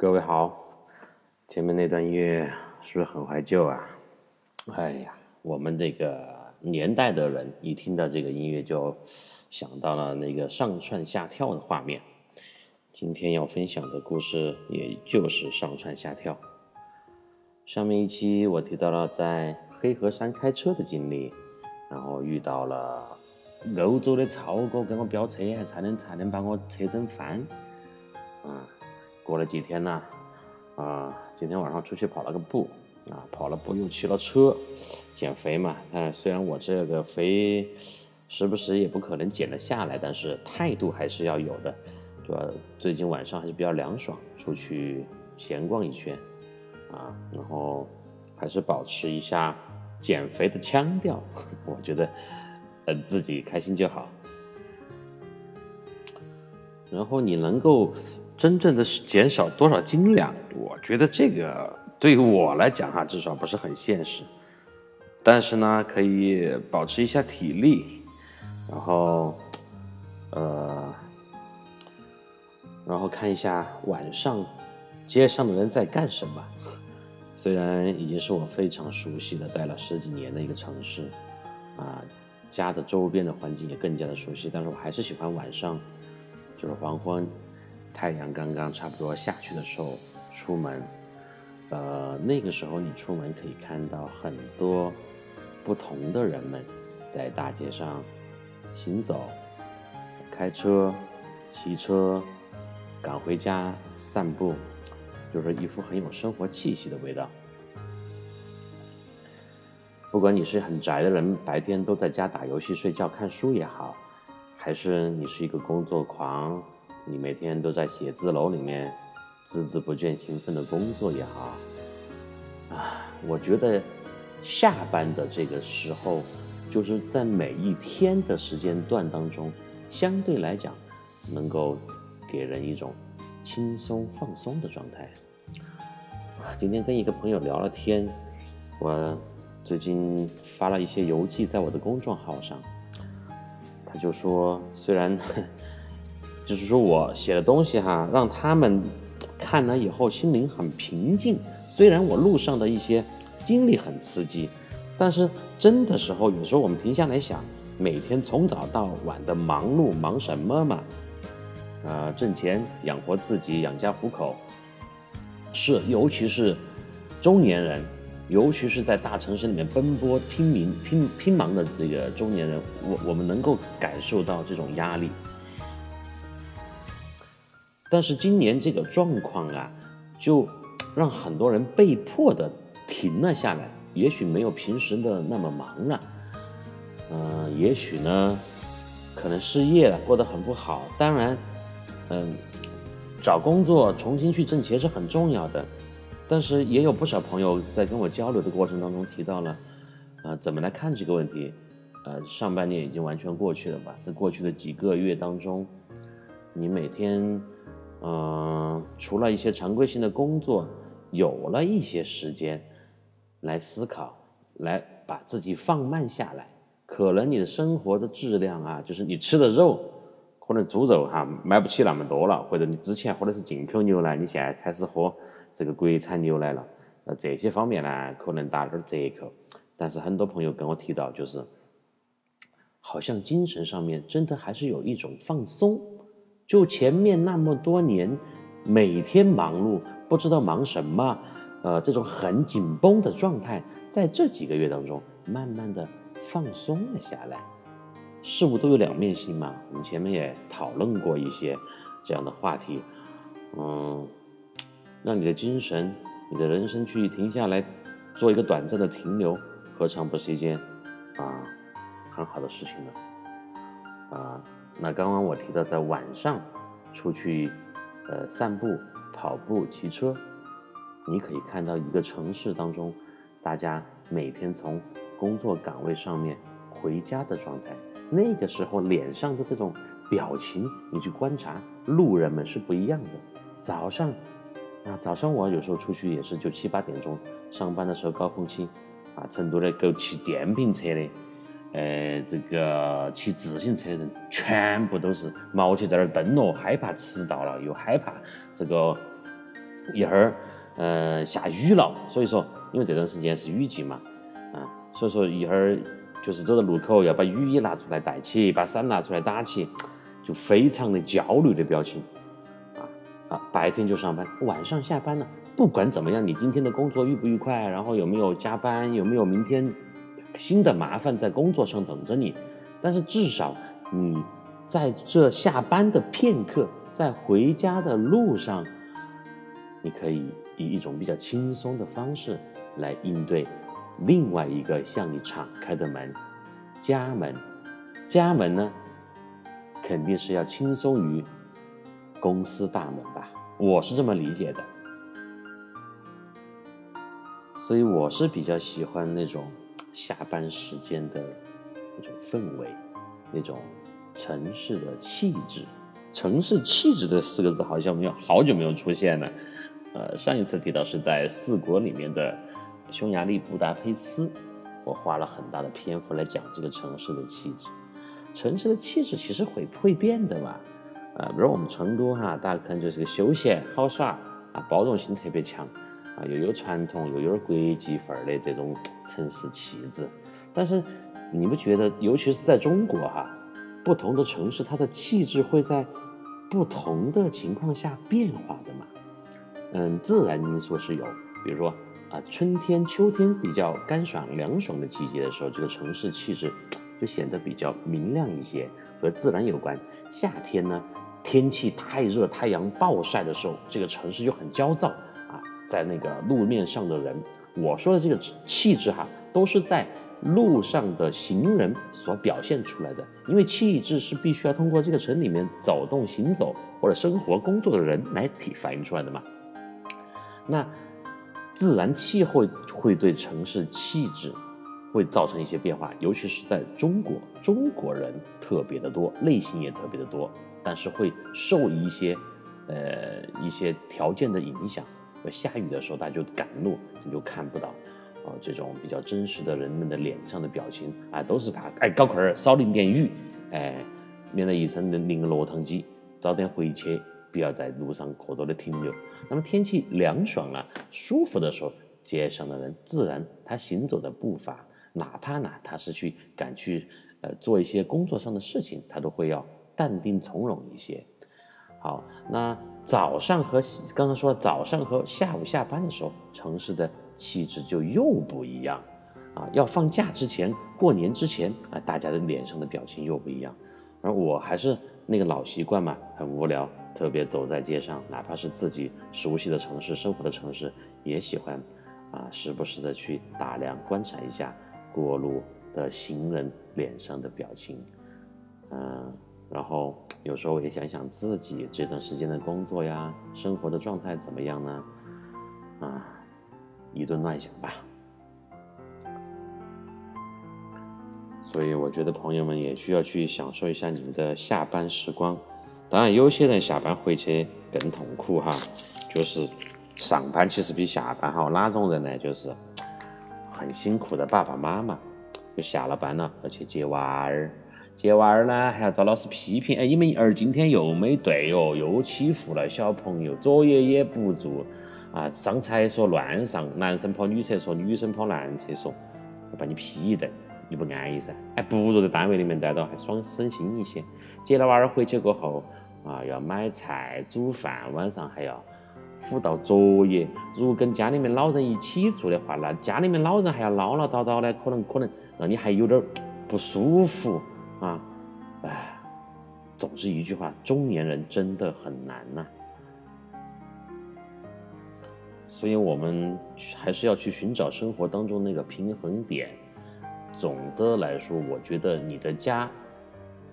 各位好，前面那段音乐是不是很怀旧啊？哎呀，我们这个年代的人一听到这个音乐就想到了那个上蹿下跳的画面。今天要分享的故事也就是上蹿下跳。上面一期我提到了在黑河山开车的经历，然后遇到了欧洲的超哥跟我飙车，还差点差点把我车整翻，啊。过了几天呢，啊，今天晚上出去跑了个步，啊，跑了步又骑了车，减肥嘛。但虽然我这个肥，时不时也不可能减得下来，但是态度还是要有的。主要最近晚上还是比较凉爽，出去闲逛一圈，啊，然后还是保持一下减肥的腔调。我觉得，呃，自己开心就好。然后你能够。真正的减少多少斤两？我觉得这个对于我来讲哈，至少不是很现实。但是呢，可以保持一下体力，然后，呃，然后看一下晚上街上的人在干什么。虽然已经是我非常熟悉的待了十几年的一个城市，啊，家的周边的环境也更加的熟悉，但是我还是喜欢晚上，就是黄昏。太阳刚刚差不多下去的时候出门，呃，那个时候你出门可以看到很多不同的人们在大街上行走、开车、骑车、赶回家、散步，就是一副很有生活气息的味道。不管你是很宅的人，白天都在家打游戏、睡觉、看书也好，还是你是一个工作狂。你每天都在写字楼里面孜孜不倦、勤奋的工作也好，啊，我觉得下班的这个时候，就是在每一天的时间段当中，相对来讲，能够给人一种轻松放松的状态。今天跟一个朋友聊了天，我最近发了一些游记在我的公众号上，他就说，虽然。就是说我写的东西哈，让他们看了以后心灵很平静。虽然我路上的一些经历很刺激，但是真的时候，有时候我们停下来想，每天从早到晚的忙碌，忙什么嘛？呃，挣钱养活自己，养家糊口。是，尤其是中年人，尤其是在大城市里面奔波拼命、拼拼忙的这个中年人，我我们能够感受到这种压力。但是今年这个状况啊，就让很多人被迫的停了下来。也许没有平时的那么忙了，嗯，也许呢，可能失业了，过得很不好。当然，嗯，找工作重新去挣钱是很重要的。但是也有不少朋友在跟我交流的过程当中提到了，啊，怎么来看这个问题？呃，上半年已经完全过去了吧？在过去的几个月当中，你每天。嗯，除了一些常规性的工作，有了一些时间来思考，来把自己放慢下来，可能你的生活的质量啊，就是你吃的肉，可能猪肉哈买不起那么多了，或者你之前喝的是进口牛奶，你现在开始喝这个国产牛奶了，呃，这些方面呢可能打点折扣。但是很多朋友跟我提到，就是好像精神上面真的还是有一种放松。就前面那么多年，每天忙碌，不知道忙什么，呃，这种很紧绷的状态，在这几个月当中，慢慢的放松了下来。事物都有两面性嘛，我们前面也讨论过一些这样的话题，嗯，让你的精神、你的人生去停下来，做一个短暂的停留，何尝不是一件啊很好的事情呢？啊。那刚刚我提到在晚上出去，呃，散步、跑步、骑车，你可以看到一个城市当中，大家每天从工作岗位上面回家的状态，那个时候脸上的这种表情，你去观察，路人们是不一样的。早上，啊，早上我有时候出去也是就七八点钟，上班的时候高峰期，啊，成都的够骑电瓶车的。呃，这个骑自行车的人全部都是毛起在那儿蹬咯，害怕迟到了，又害怕这个一会儿呃下雨了，所以说因为这段时间是雨季嘛，啊，所以说一会儿就是走到路口要把雨衣拿出来戴起，把伞拿出来打起，就非常的焦虑的表情。啊，白天就上班，晚上下班了，不管怎么样，你今天的工作愉不愉快，然后有没有加班，有没有明天新的麻烦在工作上等着你，但是至少你在这下班的片刻，在回家的路上，你可以以一种比较轻松的方式来应对另外一个向你敞开的门，家门，家门呢，肯定是要轻松于。公司大门吧，我是这么理解的，所以我是比较喜欢那种下班时间的那种氛围，那种城市的气质。城市气质这四个字好像没有好久没有出现了，呃，上一次提到是在四国里面的匈牙利布达佩斯，我花了很大的篇幅来讲这个城市的气质。城市的气质其实会会变的嘛。啊，比如我们成都哈，大家可能就是个休闲好耍啊，包容性特别强啊，又有传统又有点国际范儿的这种城市气质。但是你不觉得，尤其是在中国哈，不同的城市它的气质会在不同的情况下变化的嘛？嗯，自然因素是有，比如说啊，春天、秋天比较干爽凉爽的季节的时候，这个城市气质就显得比较明亮一些，和自然有关。夏天呢？天气太热，太阳暴晒的时候，这个城市就很焦躁啊。在那个路面上的人，我说的这个气质哈，都是在路上的行人所表现出来的。因为气质是必须要通过这个城里面走动、行走或者生活、工作的人来体反映出来的嘛。那自然气候会对城市气质会造成一些变化，尤其是在中国，中国人特别的多，类型也特别的多。但是会受一些，呃，一些条件的影响。下雨的时候，大家就赶路，你就看不到，哦，这种比较真实的人们的脸上的表情啊，都是怕，哎，搞快儿，少淋点雨，哎，免得一身淋个落汤鸡，早点回去，不要在路上过多的停留。那么天气凉爽了，舒服的时候，街上的人自然他行走的步伐，哪怕呢他是去赶去，呃，做一些工作上的事情，他都会要。淡定从容一些。好，那早上和刚刚说早上和下午下班的时候，城市的气质就又不一样啊。要放假之前，过年之前啊，大家的脸上的表情又不一样。而我还是那个老习惯嘛，很无聊，特别走在街上，哪怕是自己熟悉的城市、生活的城市，也喜欢啊，时不时的去打量、观察一下过路的行人脸上的表情，嗯。然后有时候我也想想自己这段时间的工作呀、生活的状态怎么样呢？啊，一顿乱想吧。所以我觉得朋友们也需要去享受一下你们的下班时光。当然，有些人下班回去更痛苦哈，就是上班其实比下班好。哪种人呢？就是很辛苦的爸爸妈妈，就下了班了要去接娃儿。接娃儿呢，还要遭老师批评。哎，你们儿今天又没对哦，又欺负了小朋友，作业也不做啊，上厕所乱上，男生跑女厕所，女生跑男厕所，把你批一顿，你不安逸噻？哎，不如在单位里面待着还爽省心一些。接了娃儿回去过后啊，要买菜、煮饭，晚上还要辅导作业。如果跟家里面老人一起住的话，那家里面老人还要唠唠叨叨的，可能可能让你还有点不舒服。啊，哎，总之一句话，中年人真的很难呐。所以我们还是要去寻找生活当中那个平衡点。总的来说，我觉得你的家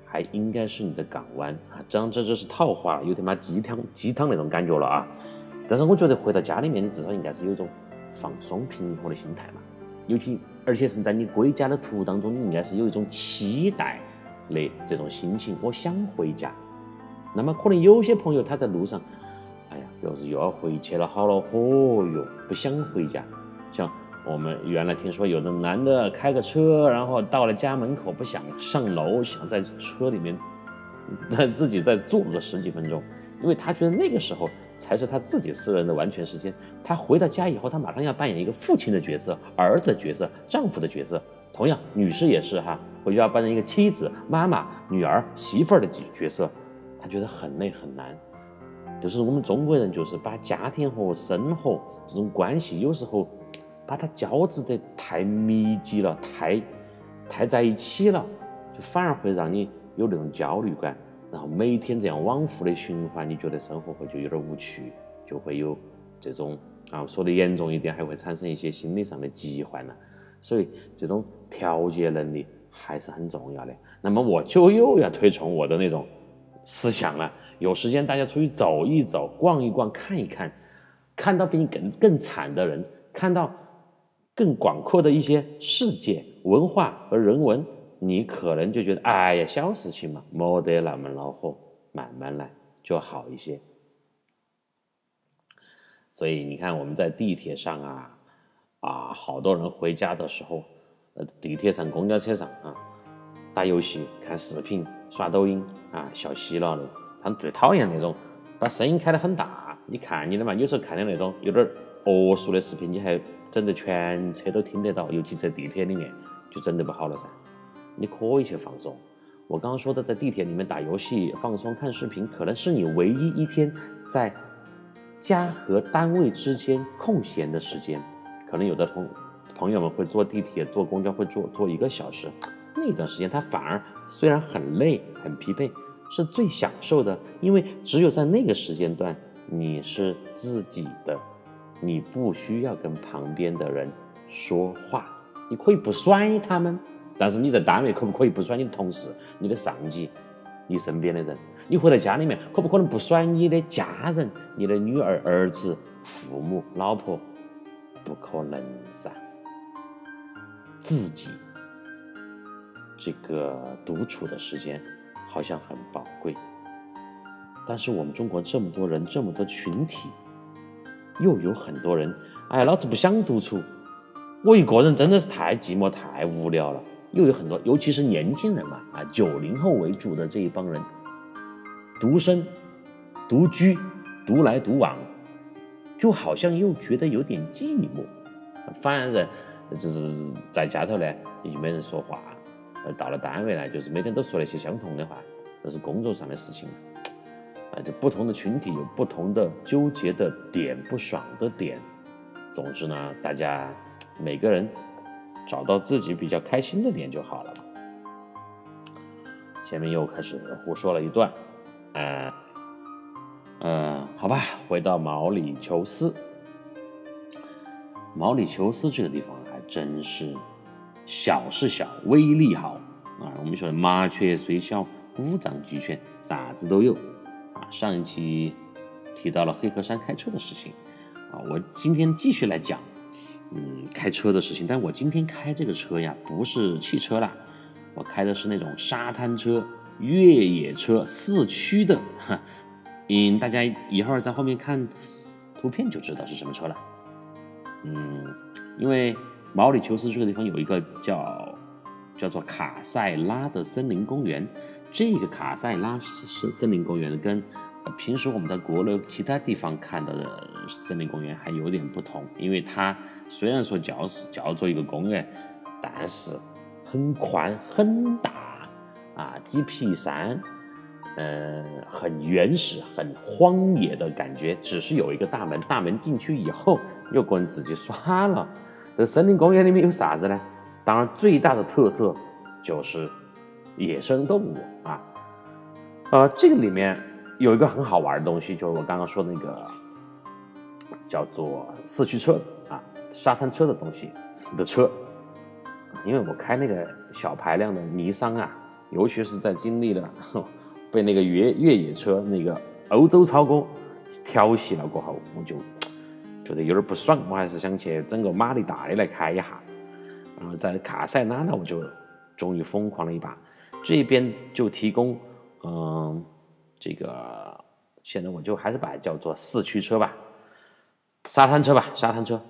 还应该是你的港湾啊。这样这这是套话，有点妈鸡汤鸡汤那种感觉了啊。但是我觉得回到家里面，你至少应该是有一种放松平和的心态嘛。尤其而且是在你归家的途当中，你应该是有一种期待。的这种心情，我想回家。那么可能有些朋友他在路上，哎呀，又是又要回去了，好了，嚯哟，不想回家。像我们原来听说有的男的开个车，然后到了家门口不想上楼，想在车里面，他自己再坐个十几分钟，因为他觉得那个时候才是他自己私人的完全时间。他回到家以后，他马上要扮演一个父亲的角色、儿子的角色、丈夫的角色。同样，女士也是哈，回去要扮演一个妻子、妈妈、女儿、媳妇儿的角角色，他觉得很累很难。就是我们中国人，就是把家庭和生活这种关系，有时候把它交织得太密集了，太太在一起了，就反而会让你有那种焦虑感。然后每天这样往复的循环，你觉得生活会就有点无趣，就会有这种啊，说的严重一点，还会产生一些心理上的疾患呢。所以这种调节能力还是很重要的。那么我就又要推崇我的那种思想了。有时间大家出去走一走、逛一逛、看一看，看到比你更更惨的人，看到更广阔的一些世界、文化和人文。你可能就觉得，哎呀，小事情嘛，没得那么恼火，慢慢来就好一些。所以你看，我们在地铁上啊，啊，好多人回家的时候，呃，地铁上、公交车上啊，打游戏、看视频、刷抖音啊，笑嘻了的。他们最讨厌那种把声音开得很大，你看你的嘛，有时候看的那种有点恶俗的视频，你还整得全车都听得到，尤其在地铁里面，就整得不好了噻。你可以去放松。我刚刚说的，在地铁里面打游戏、放松、看视频，可能是你唯一一天在家和单位之间空闲的时间。可能有的同朋友们会坐地铁、坐公交会坐坐一个小时，那段时间他反而虽然很累、很疲惫，是最享受的，因为只有在那个时间段你是自己的，你不需要跟旁边的人说话，你可以不甩他们。但是你在单位可不可以不甩你的同事、你的上级、你身边的人？你回到家里面可不可能不甩你的家人、你的女儿、儿子、父母、老婆？不可能噻。自己这个独处的时间好像很宝贵，但是我们中国这么多人、这么多群体，又有很多人，哎，老子不想独处，我一个人真的是太寂寞、太无聊了。又有很多，尤其是年轻人嘛，啊，九零后为主的这一帮人，独身、独居、独来独往，就好像又觉得有点寂寞。反而就是在家头呢，也没人说话；到了单位呢，就是每天都说那些相同的话，都是工作上的事情。啊，就不同的群体有不同的纠结的点、不爽的点。总之呢，大家每个人。找到自己比较开心的点就好了。前面又开始胡说了一段，呃，嗯，好吧，回到毛里求斯。毛里求斯这个地方还真是小是小，威力好啊。我们说麻雀虽小，五脏俱全，啥子都有啊。上一期提到了黑河山开车的事情啊，我今天继续来讲。嗯，开车的事情，但我今天开这个车呀，不是汽车啦，我开的是那种沙滩车、越野车、四驱的。哈，嗯，大家一会儿在后面看图片就知道是什么车了。嗯，因为毛里求斯这个地方有一个叫叫做卡塞拉的森林公园，这个卡塞拉森森林公园跟平时我们在国内其他地方看到的森林公园还有点不同，因为它。虽然说叫是叫做一个公园，但是很宽很大啊，几匹山，呃，很原始、很荒野的感觉。只是有一个大门，大门进去以后，又个人自己刷了。这森林公园里面有啥子呢？当然，最大的特色就是野生动物啊。呃，这个里面有一个很好玩的东西，就是我刚刚说的那个叫做四驱车啊。沙滩车的东西的车，因为我开那个小排量的尼桑啊，尤其是在经历了 被那个越越野车那个欧洲超哥调戏了过后，我就觉得有点不爽，我还是想去整个马力大的来开一下。然后在卡塞纳呢，我就终于疯狂了一把，这边就提供嗯这个，现在我就还是把它叫做四驱车吧，沙滩车吧，沙滩车。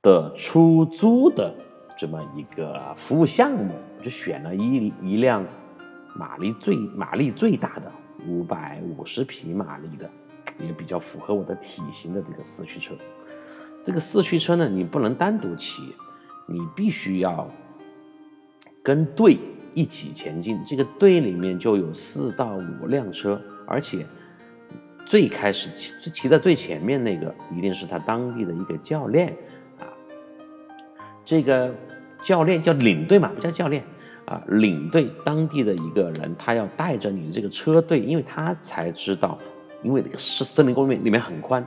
的出租的这么一个服务项目，就选了一一辆马力最马力最大的五百五十匹马力的，也比较符合我的体型的这个四驱车。这个四驱车呢，你不能单独骑，你必须要跟队一起前进。这个队里面就有四到五辆车，而且最开始骑骑在最前面那个，一定是他当地的一个教练啊。这个教练叫领队嘛，不叫教练啊，领队当地的一个人，他要带着你这个车队，因为他才知道，因为这个森森林公园里面很宽。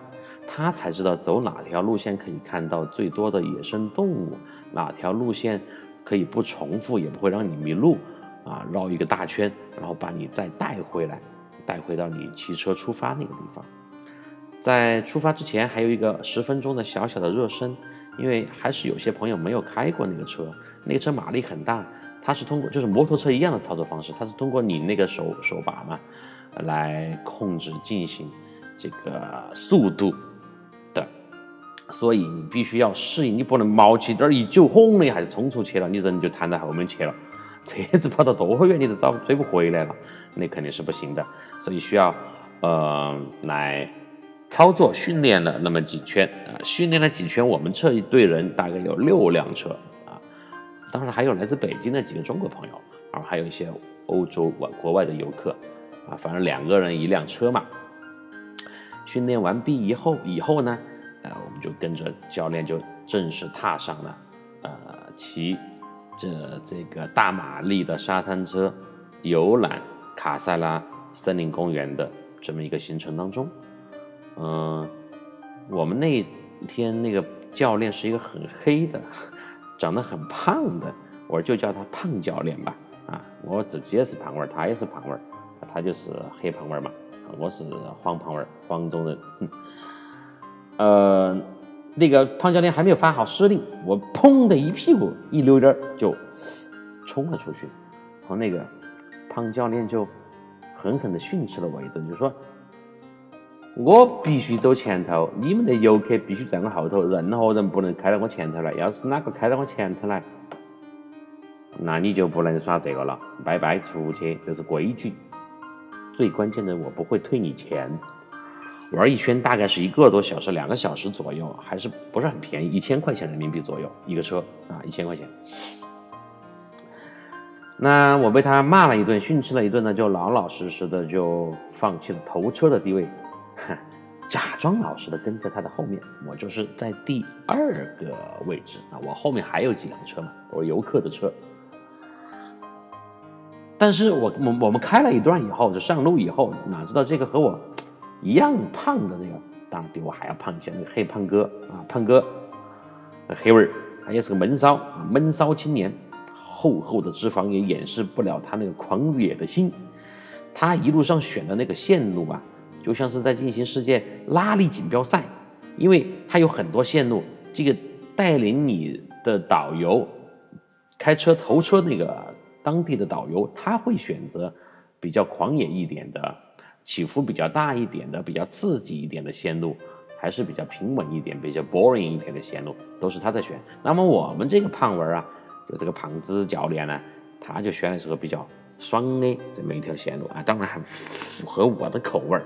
他才知道走哪条路线可以看到最多的野生动物，哪条路线可以不重复，也不会让你迷路，啊，绕一个大圈，然后把你再带回来，带回到你骑车出发那个地方。在出发之前还有一个十分钟的小小的热身，因为还是有些朋友没有开过那个车，那个车马力很大，它是通过就是摩托车一样的操作方式，它是通过你那个手手把嘛，来控制进行这个速度。所以你必须要适应，你不能毛起点儿一揪，轰的一下就冲出去了，你人就弹到后面去了，车子跑到多远你都找追不回来了，那肯定是不行的。所以需要呃来操作训练了那么几圈啊，训练了几圈，我们这一队人大概有六辆车啊，当然还有来自北京的几个中国朋友，然后还有一些欧洲外国外的游客啊，反正两个人一辆车嘛。训练完毕以后，以后呢？呃，我们就跟着教练就正式踏上了，呃，骑着这个大马力的沙滩车游览卡塞拉森林公园的这么一个行程当中。嗯，我们那天那个教练是一个很黑的，长得很胖的，我就叫他胖教练吧。啊，我自己也是胖娃儿，他也是胖娃儿，他就是黑胖娃儿嘛，我是黄胖娃儿，黄种人。哼呃，那个胖教练还没有发好施令，我砰的一屁股一溜烟就冲了出去，然后那个胖教练就狠狠地训斥了我一顿，就说：“我必须走前头，你们的游客必须在我后头，任何人不能开到我前头来。要是哪个开到我前头来，那你就不能耍这个了，拜拜，出去，这是规矩。最关键的，我不会退你钱。”玩一圈大概是一个多小时，两个小时左右，还是不是很便宜，一千块钱人民币左右一个车啊，一千块钱。那我被他骂了一顿，训斥了一顿呢，就老老实实的就放弃了头车的地位，假装老实的跟在他的后面。我就是在第二个位置啊，我后面还有几辆车嘛，我游客的车。但是我我我们开了一段以后，就上路以后，哪知道这个和我。一样胖的那个，当然比我还要胖一些。那个黑胖哥啊，胖哥，黑味儿，他也是个闷骚啊，闷骚青年，厚厚的脂肪也掩饰不了他那个狂野的心。他一路上选的那个线路啊，就像是在进行世界拉力锦标赛，因为他有很多线路，这个带领你的导游，开车头车那个当地的导游，他会选择比较狂野一点的。起伏比较大一点的、比较刺激一点的线路，还是比较平稳一点、比较 boring 一点的线路，都是他在选。那么我们这个胖娃儿啊，就这个胖子教练呢，他就选的是个比较爽的这么一条线路啊，当然很符合我的口味儿。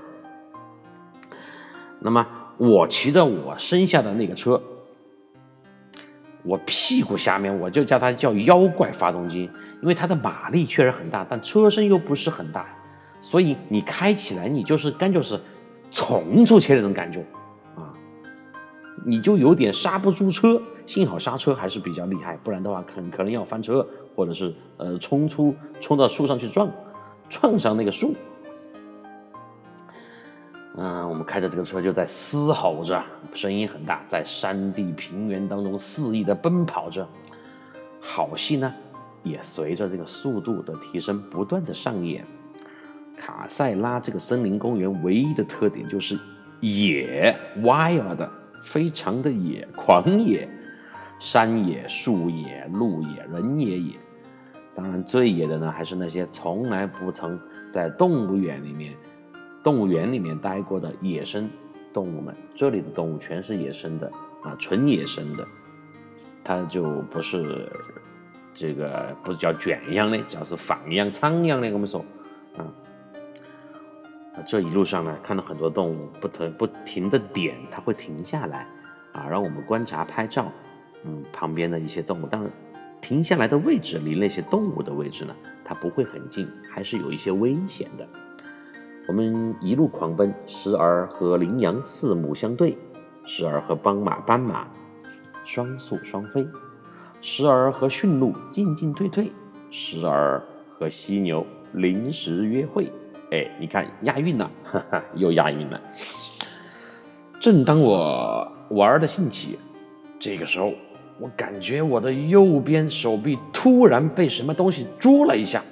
那么我骑着我身下的那个车，我屁股下面我就叫它叫妖怪发动机，因为它的马力确实很大，但车身又不是很大。所以你开起来，你就是感觉是冲出去那种感觉啊，你就有点刹不住车。幸好刹车还是比较厉害，不然的话，可可能要翻车，或者是呃冲出冲到树上去撞，撞上那个树。嗯，我们开着这个车就在嘶吼着，声音很大，在山地平原当中肆意的奔跑着，好戏呢也随着这个速度的提升不断的上演。卡塞拉这个森林公园唯一的特点就是野 wild，非常的野，狂野，山野、树野、路野、人也野。当然，最野的呢，还是那些从来不曾在动物园里面、动物园里面待过的野生动物们。这里的动物全是野生的啊，纯野生的，它就不是这个不叫圈养的，叫是放养、苍养的。我们说，啊。这一路上呢，看到很多动物不停不停的点，它会停下来啊，让我们观察拍照。嗯，旁边的一些动物，当然停下来的位置离那些动物的位置呢，它不会很近，还是有一些危险的。我们一路狂奔，时而和羚羊四目相对，时而和斑马斑马双宿双飞，时而和驯鹿进进退退，时而和犀牛临时约会。哎，你看押韵了，哈哈，又押韵了。正当我玩的兴起，这个时候，我感觉我的右边手臂突然被什么东西捉了一下，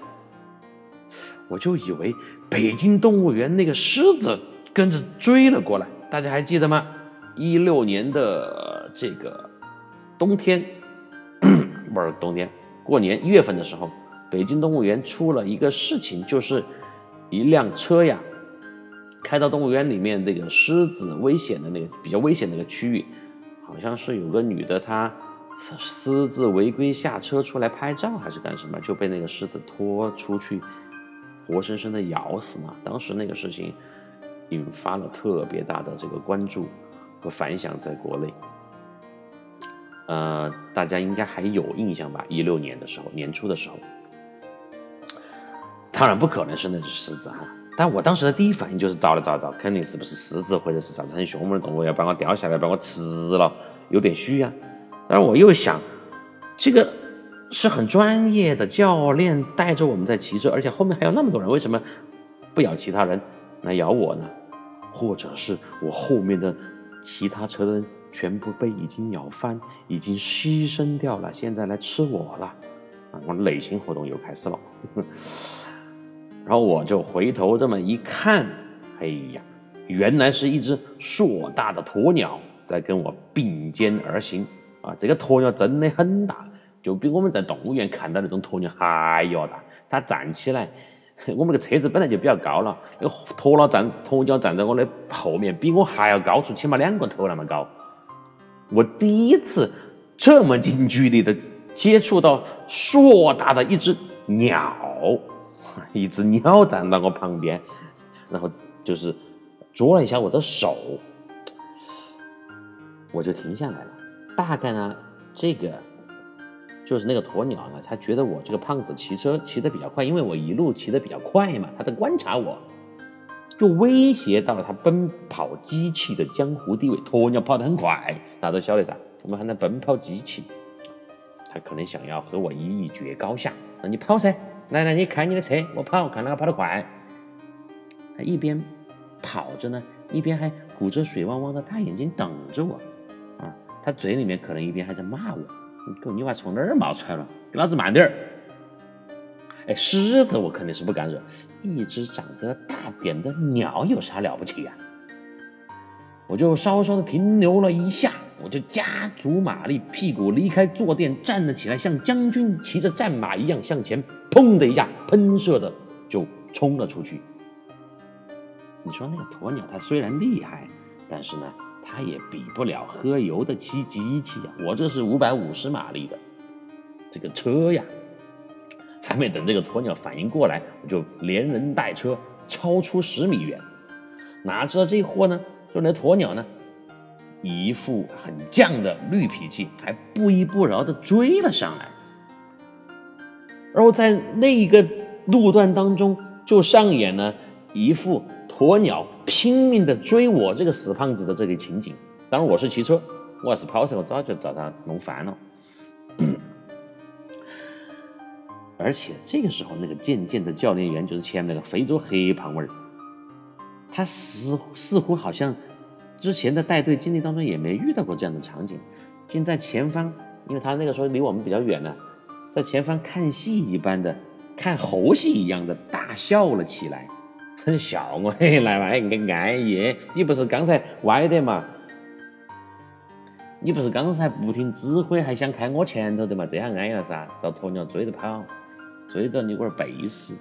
我就以为北京动物园那个狮子跟着追了过来。大家还记得吗？一六年的这个冬天，不是冬天，过年一月份的时候，北京动物园出了一个事情，就是。一辆车呀，开到动物园里面那个狮子危险的那个比较危险的那个区域，好像是有个女的，她私自违规下车出来拍照还是干什么，就被那个狮子拖出去，活生生的咬死了。当时那个事情引发了特别大的这个关注和反响，在国内，呃，大家应该还有印象吧？一六年的时候，年初的时候。当然不可能是那只狮子哈，但我当时的第一反应就是找了找找，肯定是不是狮子或者是啥子很凶猛的动物要把我掉下来把我吃了，有点虚呀。但是我又想，这个是很专业的教练带着我们在骑车，而且后面还有那么多人，为什么不咬其他人来咬我呢？或者是我后面的其他车的人全部被已经咬翻，已经牺牲掉了，现在来吃我了啊！我内心活动又开始了。然后我就回头这么一看，哎呀，原来是一只硕大的鸵鸟在跟我并肩而行啊！这个鸵鸟真的很大，就比我们在动物园看到那种鸵鸟还要大。它站起来，我们那个车子本来就比较高了，那个鸵鸟站鸵鸟站在我的后面，比我还要高出起码两个头那么高。我第一次这么近距离的接触到硕大的一只鸟。一只鸟站到我旁边，然后就是捉了一下我的手，我就停下来了。大概呢，这个就是那个鸵鸟呢，他觉得我这个胖子骑车骑得比较快，因为我一路骑得比较快嘛，他在观察我，就威胁到了他奔跑机器的江湖地位。鸵鸟跑得很快，大家都晓得噻，我们喊它奔跑机器。他可能想要和我一决高下，那你跑噻。来来，你开你的车，我跑，看哪个跑得快。他一边跑着呢，一边还鼓着水汪汪的大眼睛等着我。啊，他嘴里面可能一边还在骂我：“狗，你娃从哪儿冒出来了？给老子慢点儿！”哎，狮子我肯定是不敢惹，一只长得大点的鸟有啥了不起呀？我就稍稍的停留了一下。我就加足马力，屁股离开坐垫，站了起来，像将军骑着战马一样向前，砰的一下，喷射的就冲了出去。你说那个鸵鸟，它虽然厉害，但是呢，它也比不了喝油的骑机器啊！我这是五百五十马力的这个车呀，还没等这个鸵鸟反应过来，我就连人带车超出十米远。哪知道这货呢，就那鸵鸟呢？一副很犟的绿脾气，还不依不饶的追了上来。然后在那一个路段当中，就上演了一副鸵鸟拼命地追我这个死胖子的这个情景。当然我是骑车，我要是跑车，我早就找他弄烦了。而且这个时候，那个渐渐的教练员就是前面那个非洲黑胖味儿，他似似乎好像。之前的带队经历当中也没遇到过这样的场景，竟在前方，因为他那个时候离我们比较远呢，在前方看戏一般的，看猴戏一样的大笑了起来，很笑我嘿来嘛，你个安逸，你不是刚才歪的嘛？你不是刚才不听指挥还想开我前头的嘛？这下安逸了噻，遭鸵鸟追着跑，追到你龟儿背死，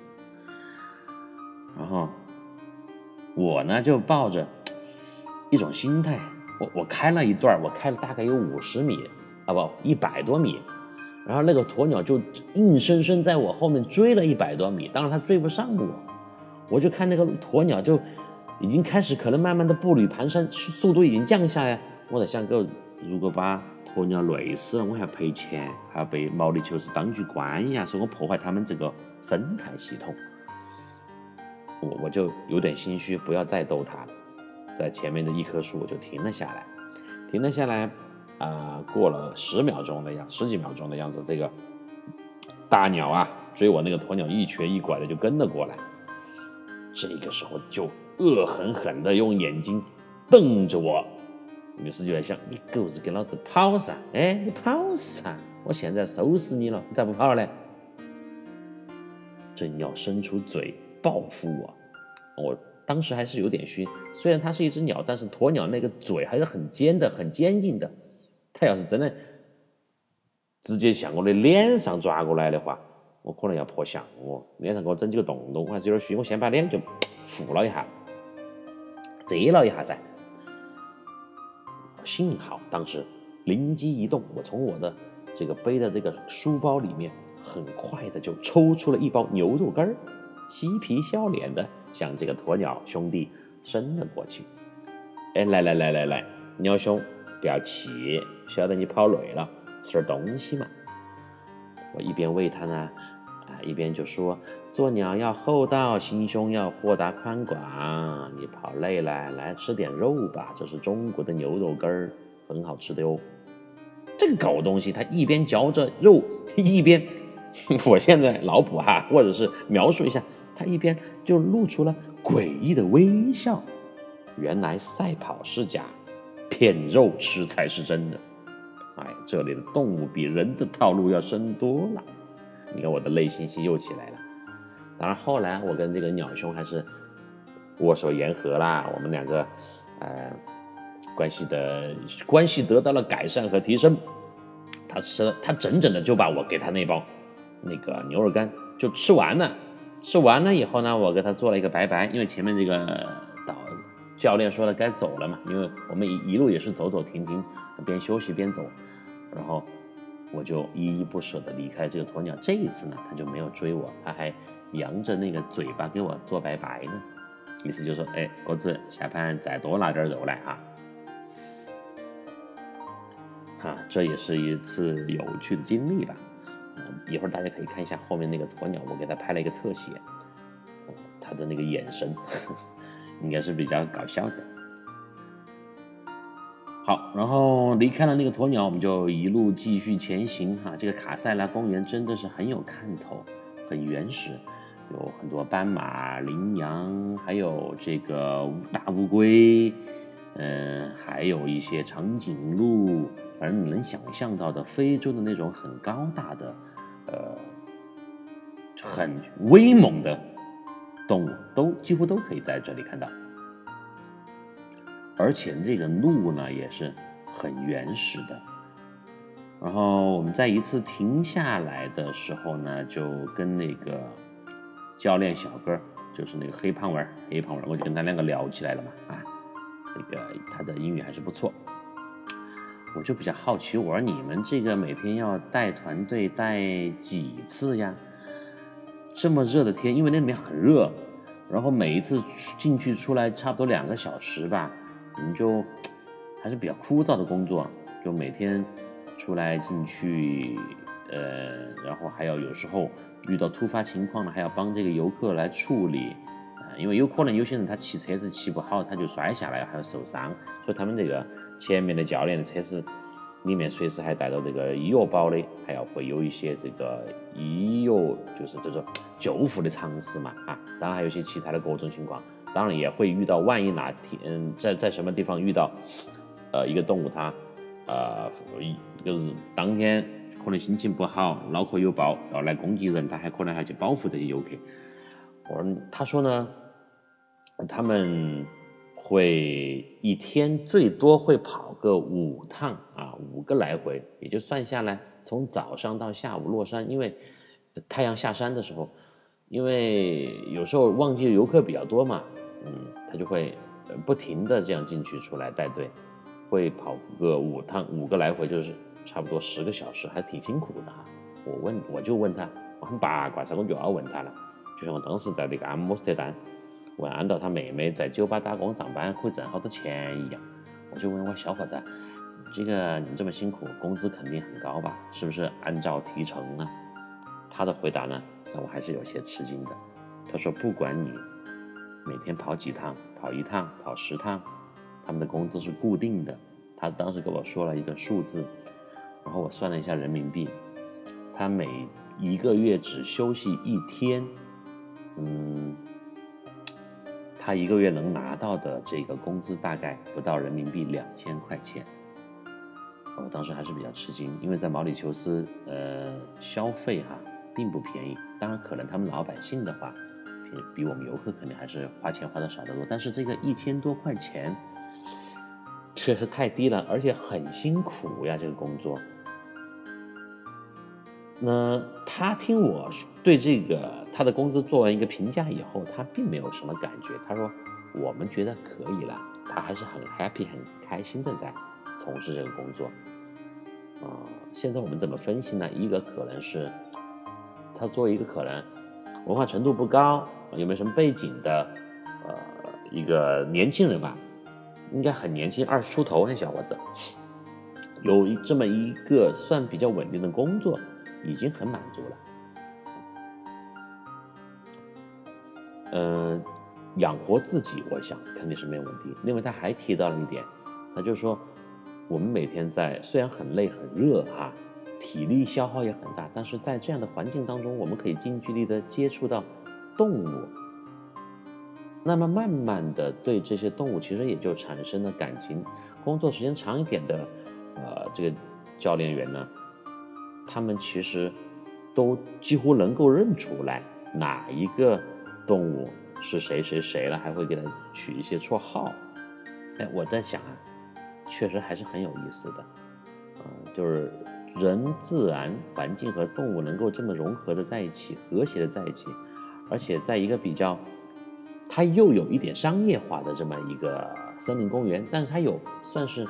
然后我呢就抱着。一种心态，我我开了一段我开了大概有五十米，啊不，一百多米，然后那个鸵鸟就硬生生在我后面追了一百多米，当然它追不上我，我就看那个鸵鸟就已经开始可能慢慢的步履蹒跚，速度已经降下来。我在想，个如果把鸵鸟累死了，我还要赔钱，还要被毛里求斯当局关押，说我破坏他们这个生态系统。我我就有点心虚，不要再逗它了。在前面的一棵树，我就停了下来，停了下来。啊，过了十秒钟的样，十几秒钟的样子，这个大鸟啊，追我那个鸵鸟一瘸一拐的就跟了过来。这个时候就恶狠狠的用眼睛瞪着我，于是就在想：你狗日给老子跑噻！哎，你跑噻！我现在收拾你了，你咋不跑呢？正要伸出嘴报复我，我当时还是有点虚。虽然它是一只鸟，但是鸵鸟那个嘴还是很尖的，很坚硬的。他要是真的直接向我的脸上抓过来的话，我可能要破相哦，脸上给我整几个洞洞，我还是有点虚。我先把脸就敷了一下，遮了一下噻。幸好当时灵机一动，我从我的这个背的这个书包里面很快的就抽出了一包牛肉干儿，嬉皮笑脸的向这个鸵鸟兄弟伸了过去。哎，来来来来来，鸟兄。不要气，晓得你跑累了，吃点东西嘛。我一边喂它呢，啊，一边就说：做鸟要厚道，心胸要豁达宽广。你跑累了，来吃点肉吧，这是中国的牛肉干儿，很好吃的哟。这个狗东西，它一边嚼着肉，一边，我现在脑补哈，或者是描述一下，它一边就露出了诡异的微笑。原来赛跑是假。骗肉吃才是真的，哎，这里的动物比人的套路要深多了。你看我的内心戏又起来了。当然后来我跟这个鸟兄还是握手言和啦，我们两个呃关系的关系得到了改善和提升。他吃了他整整的就把我给他那包那个牛肉干就吃完了，吃完了以后呢，我给他做了一个拜拜，因为前面这个导。教练说了该走了嘛，因为我们一一路也是走走停停，边休息边走，然后我就依依不舍地离开这个鸵鸟。这一次呢，它就没有追我，它还扬着那个嘴巴给我做拜拜呢，意思就是说，哎，鸽子下盘再多拿点肉来哈。哈，这也是一次有趣的经历吧。嗯，一会儿大家可以看一下后面那个鸵鸟，我给它拍了一个特写，它的那个眼神。应该是比较搞笑的。好，然后离开了那个鸵鸟，我们就一路继续前行哈。这个卡塞拉公园真的是很有看头，很原始，有很多斑马、羚羊，还有这个大乌龟，嗯，还有一些长颈鹿，反正你能想象到的非洲的那种很高大的，呃，很威猛的。动物都几乎都可以在这里看到，而且这个路呢也是很原始的。然后我们在一次停下来的时候呢，就跟那个教练小哥，就是那个黑胖文黑胖文我就跟他两个聊起来了嘛。啊，那个他的英语还是不错。我就比较好奇，我说你们这个每天要带团队带几次呀？这么热的天，因为那里面很热，然后每一次进去出来差不多两个小时吧，我们就还是比较枯燥的工作，就每天出来进去，呃，然后还要有时候遇到突发情况了，还要帮这个游客来处理，啊，因为有可能有些人他骑车子骑不好，他就摔下来还要受伤，所以他们这个前面的教练的车子。里面随时还带着这个医药包的，还要会有一些这个医药，就是这种救护的常识嘛啊，当然还有一些其他的各种情况，当然也会遇到，万一哪天嗯在在什么地方遇到，呃，一个动物它，呃，就是当天可能心情不好，脑壳有包要来攻击人，他还可能还去保护这些游客。我说他说呢，他们。会一天最多会跑个五趟啊，五个来回，也就算下来，从早上到下午落山，因为太阳下山的时候，因为有时候旺季游客比较多嘛，嗯，他就会不停的这样进去出来带队，会跑个五趟，五个来回就是差不多十个小时，还挺辛苦的。我问，我就问他，我很八卦噻，我就要问他了，就像我当时在那个阿姆斯特丹。问按到他妹妹在酒吧打工上班可以挣好多钱一样。我就问我小伙子，这个你这么辛苦，工资肯定很高吧？是不是按照提成呢？他的回答呢，让我还是有些吃惊的。他说，不管你每天跑几趟，跑一趟，跑十趟，他们的工资是固定的。他当时跟我说了一个数字，然后我算了一下人民币，他每一个月只休息一天，嗯。他一个月能拿到的这个工资大概不到人民币两千块钱，我当时还是比较吃惊，因为在毛里求斯，呃，消费哈并不便宜。当然，可能他们老百姓的话，比比我们游客肯定还是花钱花的少得多。但是这个一千多块钱确实太低了，而且很辛苦呀，这个工作。那他听我对这个他的工资做完一个评价以后，他并没有什么感觉。他说：“我们觉得可以了。”他还是很 happy、很开心的在从事这个工作。啊，现在我们怎么分析呢？一个可能是他作为一个可能文化程度不高、有没有什么背景的呃一个年轻人吧，应该很年轻，二十出头那小伙子，有这么一个算比较稳定的工作。已经很满足了，嗯，养活自己，我想肯定是没有问题。另外，他还提到了一点，他就是说，我们每天在虽然很累很热哈，体力消耗也很大，但是在这样的环境当中，我们可以近距离的接触到动物，那么慢慢的对这些动物其实也就产生了感情。工作时间长一点的，呃，这个教练员呢。他们其实都几乎能够认出来哪一个动物是谁谁谁了，还会给它取一些绰号。哎，我在想啊，确实还是很有意思的。嗯，就是人、自然环境和动物能够这么融合的在一起，和谐的在一起，而且在一个比较，它又有一点商业化的这么一个森林公园，但是它有算是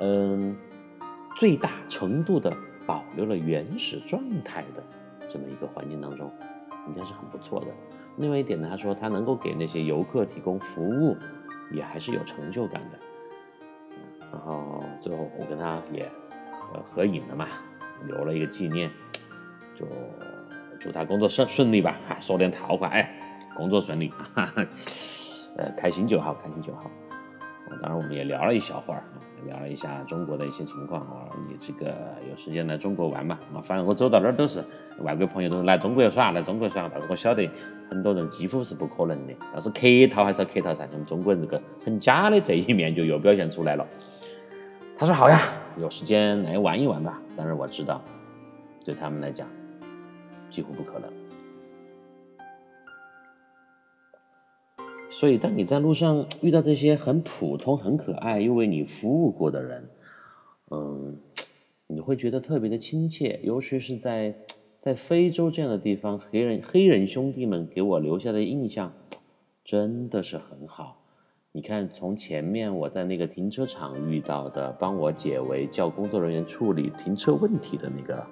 嗯最大程度的。保留了原始状态的这么一个环境当中，应该是很不错的。另外一点呢，他说他能够给那些游客提供服务，也还是有成就感的。然后最后我跟他也合影了嘛，留了一个纪念，就祝他工作顺顺利吧。哈，说点套话，哎，工作顺利，哈哈，呃，开心就好，开心就好。当然，我们也聊了一小会儿。聊了一下中国的一些情况啊，你这个有时间来中国玩嘛？啊，反正我走到哪儿都是外国朋友都是来中国耍，来中国耍。但是我晓得很多人几乎是不可能的，但是客套还是要客套噻。我们中国人这个很假的这一面就又表现出来了。他说好呀，有时间来玩一玩吧。但是我知道，对他们来讲几乎不可能。所以，当你在路上遇到这些很普通、很可爱又为你服务过的人，嗯，你会觉得特别的亲切。尤其是在在非洲这样的地方，黑人黑人兄弟们给我留下的印象真的是很好。你看，从前面我在那个停车场遇到的，帮我解围、叫工作人员处理停车问题的那个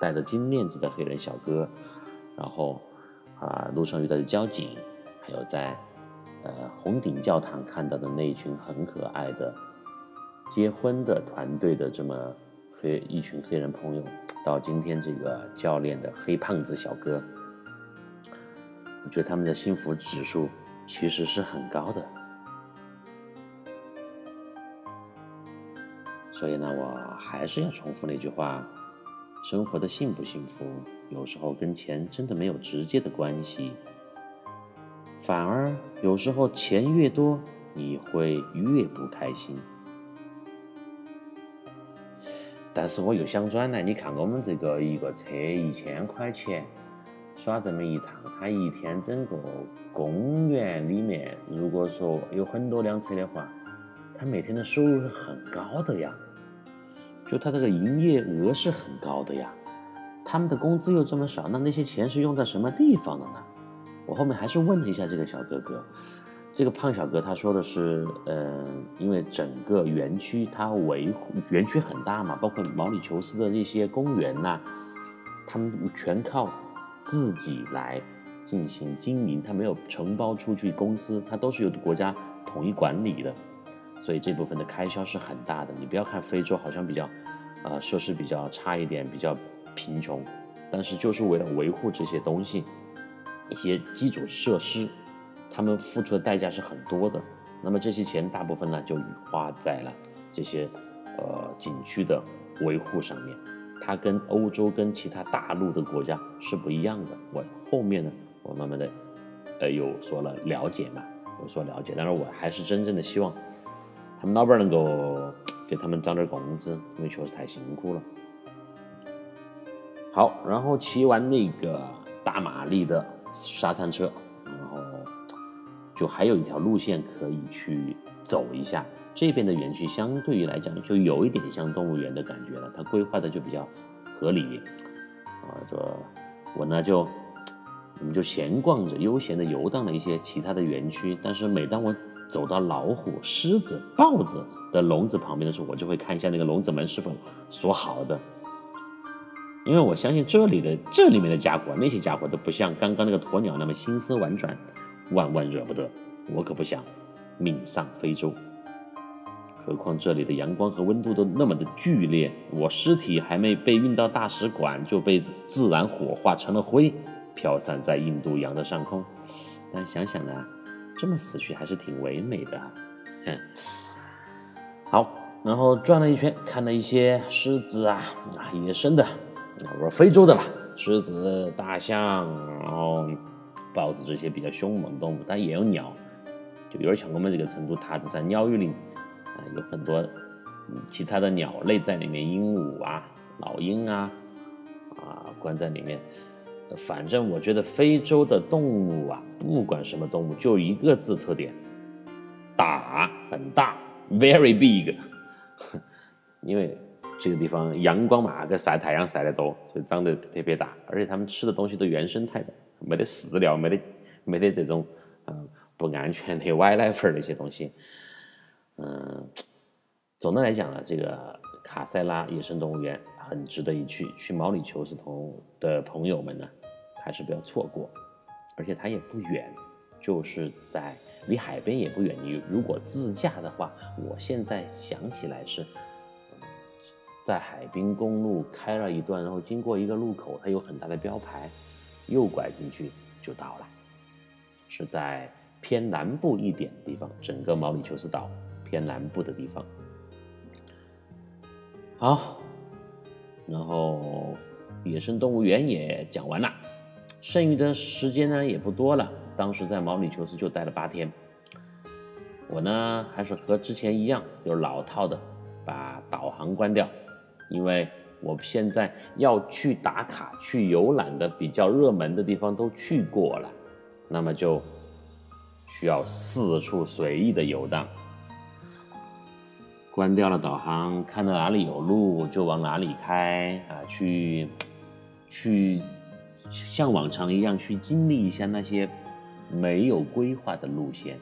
戴着金链子的黑人小哥，然后啊，路上遇到的交警，还有在。呃，红顶教堂看到的那一群很可爱的结婚的团队的这么黑一群黑人朋友，到今天这个教练的黑胖子小哥，我觉得他们的幸福指数其实是很高的。所以呢，我还是要重复那句话：生活的幸不幸福，有时候跟钱真的没有直接的关系。反而有时候钱越多，你会越不开心。但是我又想转来，你看我们这个一个车一千块钱，耍这么一趟，他一天整个公园里面，如果说有很多辆车的话，他每天的收入是很高的呀。就他这个营业额是很高的呀，他们的工资又这么少，那那些钱是用在什么地方的呢？我后面还是问了一下这个小哥哥，这个胖小哥他说的是，嗯，因为整个园区他维护园区很大嘛，包括毛里求斯的那些公园呐，他们全靠自己来进行经营，他没有承包出去公司，它都是由国家统一管理的，所以这部分的开销是很大的。你不要看非洲好像比较，呃，设施比较差一点，比较贫穷，但是就是为了维护这些东西，一些基础设施，他们付出的代价是很多的。那么这些钱大部分呢就花在了这些呃景区的维护上面。它跟欧洲跟其他大陆的国家是不一样的。我后面呢，我慢慢的，呃，有所了了解嘛，有所了解。但是我还是真正的希望，他们老板能够给他们涨点工资，因为确实太辛苦了。好，然后骑完那个大马力的沙滩车，然后就还有一条路线可以去走一下。这边的园区相对于来讲就有一点像动物园的感觉了，它规划的就比较合理啊。这我呢就我们就闲逛着，悠闲的游荡了一些其他的园区。但是每当我走到老虎、狮子、豹子的笼子旁边的时候，我就会看一下那个笼子门是否锁好的，因为我相信这里的这里面的家伙，那些家伙都不像刚刚那个鸵鸟那么心思婉转，万万惹不得。我可不想命丧非洲。何况这里的阳光和温度都那么的剧烈，我尸体还没被运到大使馆就被自然火化成了灰，飘散在印度洋的上空。但想想呢，这么死去还是挺唯美的。哼，好，然后转了一圈，看了一些狮子啊啊，野生的，我说非洲的吧，狮子、大象，然后豹子这些比较凶猛动物，但也有鸟，就比如像我们这个成都塔子山鸟语林。啊，有很多其他的鸟类在里面，鹦鹉啊、老鹰啊，啊，关在里面。反正我觉得非洲的动物啊，不管什么动物，就一个字特点：大，很大，very big。因为这个地方阳光嘛，跟晒太阳晒得多，所以长得特别大。而且他们吃的东西都原生态的，没得饲料，没得没得这种嗯不安全的外来粉儿那些东西。嗯，总的来讲呢，这个卡塞拉野生动物园很值得一去。去毛里求斯同的朋友们呢，还是不要错过。而且它也不远，就是在离海边也不远。你如果自驾的话，我现在想起来是，在海滨公路开了一段，然后经过一个路口，它有很大的标牌，右拐进去就到了。是在偏南部一点的地方，整个毛里求斯岛。偏南部的地方，好，然后野生动物园也讲完了，剩余的时间呢也不多了。当时在毛里求斯就待了八天，我呢还是和之前一样，就是老套的，把导航关掉，因为我现在要去打卡、去游览的比较热门的地方都去过了，那么就需要四处随意的游荡。关掉了导航，看到哪里有路就往哪里开啊！去，去像往常一样去经历一下那些没有规划的路线，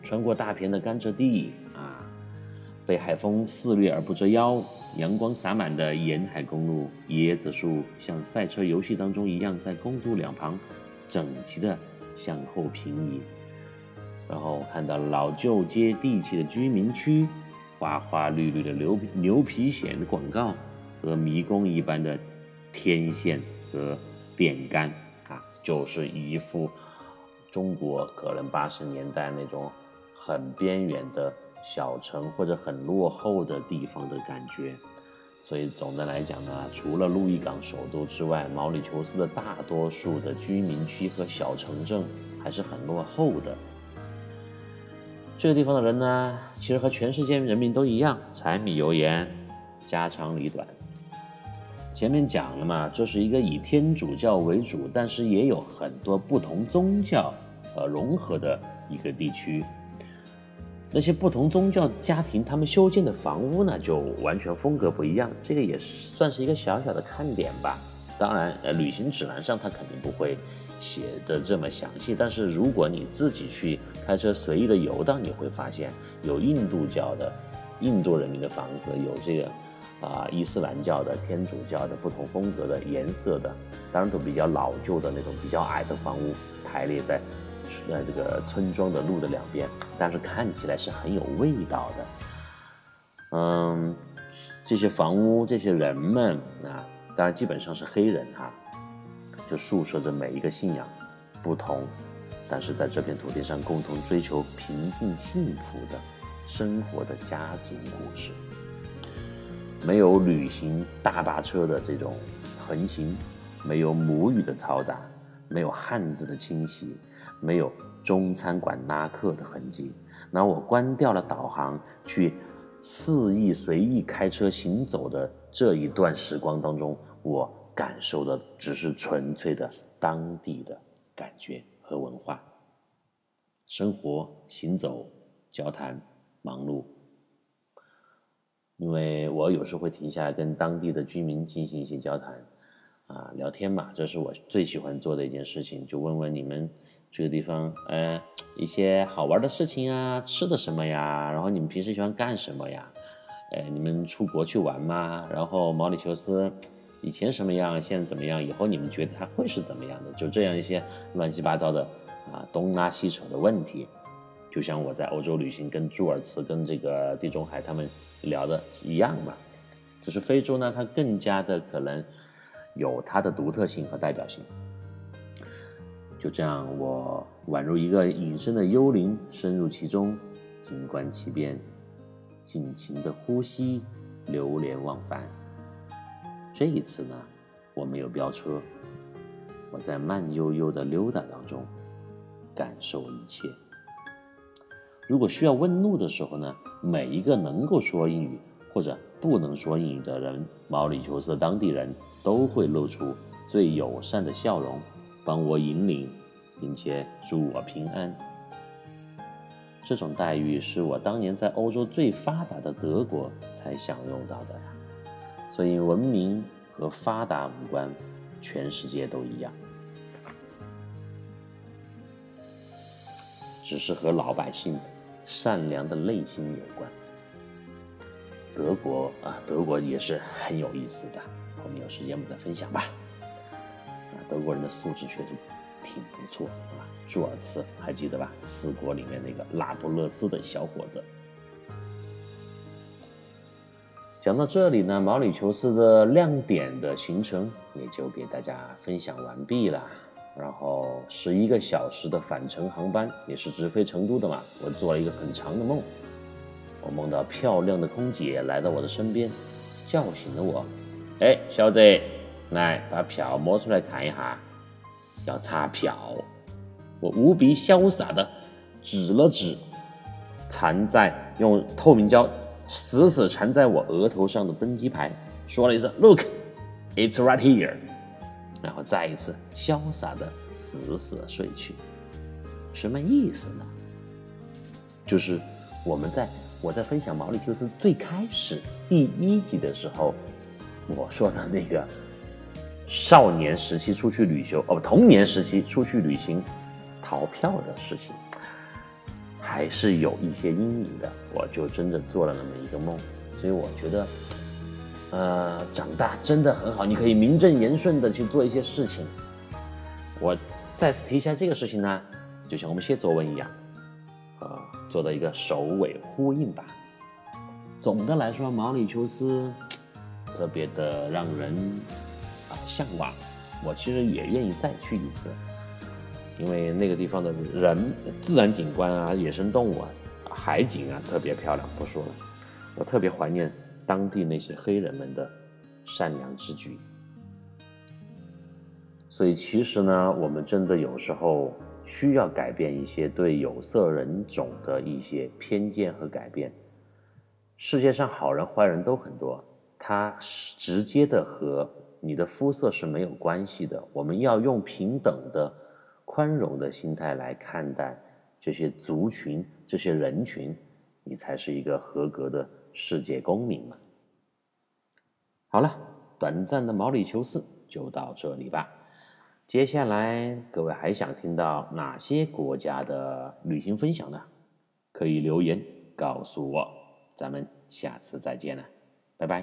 穿过大片的甘蔗地啊，被海风肆虐而不折腰，阳光洒满的沿海公路，椰子树像赛车游戏当中一样在公路两旁整齐的向后平移，然后看到老旧接地气的居民区。花花绿绿的牛牛皮癣的广告和迷宫一般的天线和电杆啊，就是一副中国可能八十年代那种很边缘的小城或者很落后的地方的感觉。所以总的来讲呢，除了路易港首都之外，毛里求斯的大多数的居民区和小城镇还是很落后的。这个地方的人呢，其实和全世界人民都一样，柴米油盐，家长里短。前面讲了嘛，这是一个以天主教为主，但是也有很多不同宗教呃融合的一个地区。那些不同宗教家庭，他们修建的房屋呢，就完全风格不一样。这个也算是一个小小的看点吧。当然，呃，旅行指南上它肯定不会写的这么详细。但是如果你自己去开车随意的游荡，你会发现有印度教的印度人民的房子，有这个啊伊斯兰教的、天主教的不同风格的、颜色的，当然都比较老旧的那种比较矮的房屋排列在呃这个村庄的路的两边，但是看起来是很有味道的。嗯，这些房屋、这些人们啊，当然基本上是黑人哈，就诉说着每一个信仰不同，但是在这片土地上共同追求平静幸福的生活的家族故事。没有旅行大巴车的这种横行，没有母语的嘈杂，没有汉字的清晰，没有中餐馆拉客的痕迹。那我关掉了导航，去肆意随意开车行走的这一段时光当中，我感受的只是纯粹的当地的感觉和文化。生活、行走、交谈、忙碌。因为我有时候会停下来跟当地的居民进行一些交谈，啊，聊天嘛，这是我最喜欢做的一件事情。就问问你们这个地方，呃，一些好玩的事情啊，吃的什么呀？然后你们平时喜欢干什么呀？哎，你们出国去玩吗？然后毛里求斯以前什么样，现在怎么样？以后你们觉得它会是怎么样的？就这样一些乱七八糟的啊，东拉西扯的问题。就像我在欧洲旅行，跟朱尔茨、跟这个地中海他们聊的一样嘛，只是非洲呢，它更加的可能有它的独特性和代表性。就这样，我宛如一个隐身的幽灵，深入其中，静观其变，尽情的呼吸，流连忘返。这一次呢，我没有飙车，我在慢悠悠的溜达当中，感受一切。如果需要问路的时候呢，每一个能够说英语或者不能说英语的人，毛里求斯的当地人都会露出最友善的笑容，帮我引领，并且祝我平安。这种待遇是我当年在欧洲最发达的德国才享用到的呀。所以文明和发达无关，全世界都一样，只是和老百姓。善良的内心有关。德国啊，德国也是很有意思的。我们有时间我们再分享吧。啊，德国人的素质确实挺不错啊。朱尔茨还记得吧？四国里面那个那不勒斯的小伙子。讲到这里呢，毛里求斯的亮点的行程也就给大家分享完毕了。然后十一个小时的返程航班也是直飞成都的嘛。我做了一个很长的梦，我梦到漂亮的空姐来到我的身边，叫醒了我。哎，小子，来把票摸出来看一下，要查票。我无比潇洒的指了指缠在用透明胶死死缠在我额头上的登机牌，说了一声：“Look, it's right here。”然后再一次潇洒的死死睡去，什么意思呢？就是我们在我在分享毛里求斯最开始第一集的时候，我说的那个少年时期出去旅游哦不童年时期出去旅行逃票的事情，还是有一些阴影的。我就真的做了那么一个梦，所以我觉得。呃，长大真的很好，你可以名正言顺的去做一些事情。我再次提一下这个事情呢，就像我们写作文一样，呃，做的一个首尾呼应吧。总的来说，毛里求斯特别的让人啊向往，我其实也愿意再去一次，因为那个地方的人、自然景观啊、野生动物啊、海景啊特别漂亮，不说了，我特别怀念。当地那些黑人们的善良之举，所以其实呢，我们真的有时候需要改变一些对有色人种的一些偏见和改变。世界上好人坏人都很多，它直接的和你的肤色是没有关系的。我们要用平等的、宽容的心态来看待这些族群、这些人群，你才是一个合格的。世界公民嘛，好了，短暂的毛里求斯就到这里吧。接下来各位还想听到哪些国家的旅行分享呢？可以留言告诉我。咱们下次再见了，拜拜。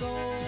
离，